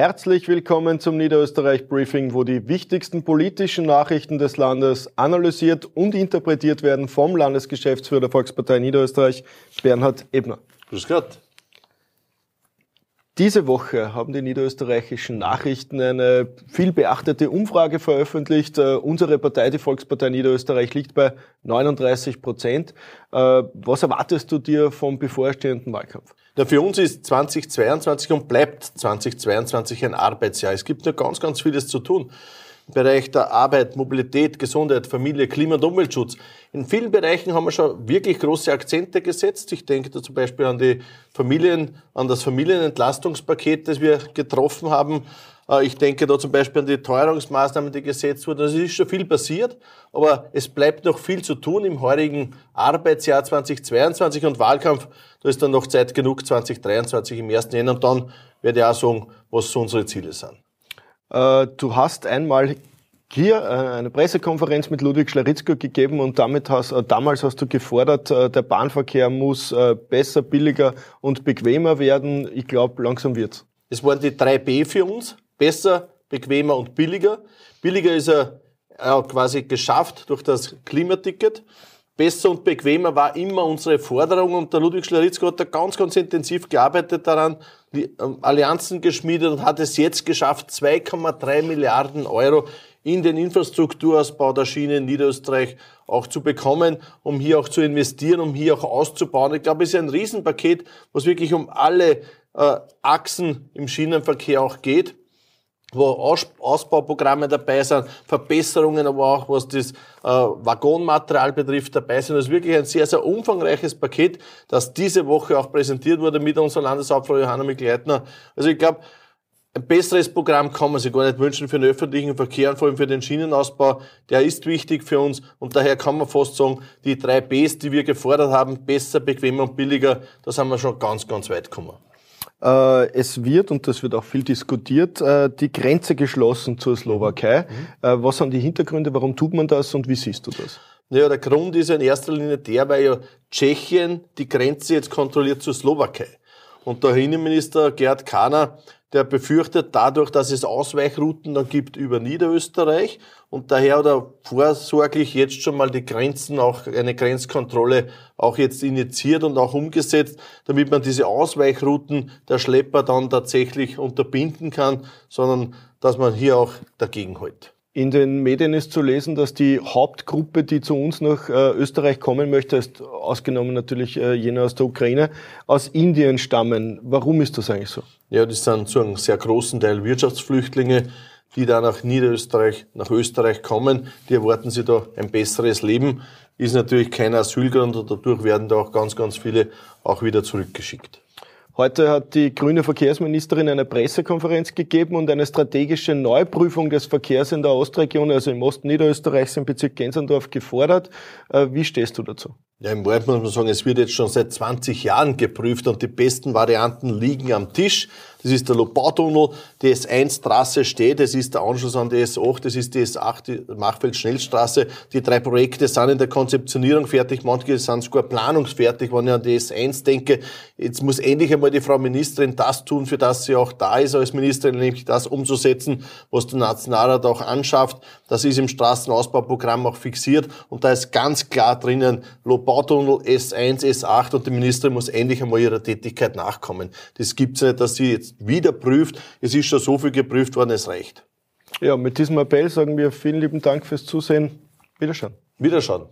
Herzlich willkommen zum Niederösterreich Briefing, wo die wichtigsten politischen Nachrichten des Landes analysiert und interpretiert werden vom Landesgeschäftsführer der Volkspartei Niederösterreich, Bernhard Ebner. Grüß Gott. Diese Woche haben die niederösterreichischen Nachrichten eine viel beachtete Umfrage veröffentlicht. Uh, unsere Partei, die Volkspartei Niederösterreich, liegt bei 39 Prozent. Uh, was erwartest du dir vom bevorstehenden Wahlkampf? Ja, für uns ist 2022 und bleibt 2022 ein Arbeitsjahr. Es gibt noch ganz, ganz vieles zu tun. Bereich der Arbeit, Mobilität, Gesundheit, Familie, Klima- und Umweltschutz. In vielen Bereichen haben wir schon wirklich große Akzente gesetzt. Ich denke da zum Beispiel an die Familien, an das Familienentlastungspaket, das wir getroffen haben. Äh, ich denke da zum Beispiel an die Teuerungsmaßnahmen, die gesetzt wurden. Also es ist schon viel passiert, aber es bleibt noch viel zu tun im heurigen Arbeitsjahr 2022 und Wahlkampf. Da ist dann noch Zeit genug 2023 im ersten Jahr und dann werde ich auch sagen, was so unsere Ziele sind. Äh, du hast einmal hier äh, eine Pressekonferenz mit Ludwig Schlaritzko gegeben und damit hast, äh, damals hast du gefordert, der Bahnverkehr muss besser, billiger und bequemer werden. Ich glaube, langsam wird's. Es waren die drei B für uns. Besser, bequemer und billiger. Billiger ist er quasi geschafft durch das Klimaticket besser und bequemer war immer unsere Forderung und der Ludwig Schlaritzko hat da ganz, ganz intensiv gearbeitet daran, die ähm, Allianzen geschmiedet und hat es jetzt geschafft, 2,3 Milliarden Euro in den Infrastrukturausbau der Schiene in Niederösterreich auch zu bekommen, um hier auch zu investieren, um hier auch auszubauen. Ich glaube, es ist ein Riesenpaket, was wirklich um alle äh, Achsen im Schienenverkehr auch geht wo Ausbauprogramme dabei sind, Verbesserungen, aber auch was das äh, Waggonmaterial betrifft dabei sind. Das ist wirklich ein sehr, sehr umfangreiches Paket, das diese Woche auch präsentiert wurde mit unserer Landeshauptfrau Johanna Mikleitner. Also ich glaube, ein besseres Programm kann man sich gar nicht wünschen für den öffentlichen Verkehr und vor allem für den Schienenausbau. Der ist wichtig für uns und daher kann man fast sagen, die drei Bs, die wir gefordert haben, besser, bequemer und billiger, da sind wir schon ganz, ganz weit gekommen. Äh, es wird, und das wird auch viel diskutiert, äh, die Grenze geschlossen zur Slowakei. Mhm. Äh, was sind die Hintergründe? Warum tut man das und wie siehst du das? Naja, der Grund ist in erster Linie der, weil ja Tschechien die Grenze jetzt kontrolliert zur Slowakei. Und der Innenminister Gerd Kahner der befürchtet dadurch, dass es Ausweichrouten dann gibt über Niederösterreich und daher hat er vorsorglich jetzt schon mal die Grenzen, auch eine Grenzkontrolle auch jetzt initiiert und auch umgesetzt, damit man diese Ausweichrouten der Schlepper dann tatsächlich unterbinden kann, sondern dass man hier auch dagegen hält. In den Medien ist zu lesen, dass die Hauptgruppe, die zu uns nach äh, Österreich kommen möchte, ist ausgenommen natürlich äh, jene aus der Ukraine, aus Indien stammen. Warum ist das eigentlich so? Ja, das sind zu einem sehr großen Teil Wirtschaftsflüchtlinge, die da nach Niederösterreich, nach Österreich kommen. Die erwarten sich da ein besseres Leben. Ist natürlich kein Asylgrund und dadurch werden da auch ganz, ganz viele auch wieder zurückgeschickt. Heute hat die grüne Verkehrsministerin eine Pressekonferenz gegeben und eine strategische Neuprüfung des Verkehrs in der Ostregion, also im Osten Niederösterreichs im Bezirk Gensendorf, gefordert. Äh, wie stehst du dazu? Ja, im Wahrheit muss man sagen, es wird jetzt schon seit 20 Jahren geprüft und die besten Varianten liegen am Tisch. Das ist der Lobautunnel, die S1-Trasse steht, es ist der Anschluss an die S8, das ist die S8, die Machfeld-Schnellstraße. Die drei Projekte sind in der Konzeptionierung fertig, manche sind sogar planungsfertig, wenn ich an die S1 denke. Jetzt muss endlich einmal die Frau Ministerin das tun, für das sie auch da ist als Ministerin, nämlich das umzusetzen, was der Nationalrat auch anschafft. Das ist im Straßenausbauprogramm auch fixiert und da ist ganz klar drinnen, Lobautunnel S1, S8 und die Ministerin muss endlich einmal ihrer Tätigkeit nachkommen. Das gibt's nicht, dass sie jetzt wieder prüft. Es ist schon so viel geprüft worden, es reicht. Ja, mit diesem Appell sagen wir vielen lieben Dank fürs Zusehen. Wiederschauen. Wiederschauen.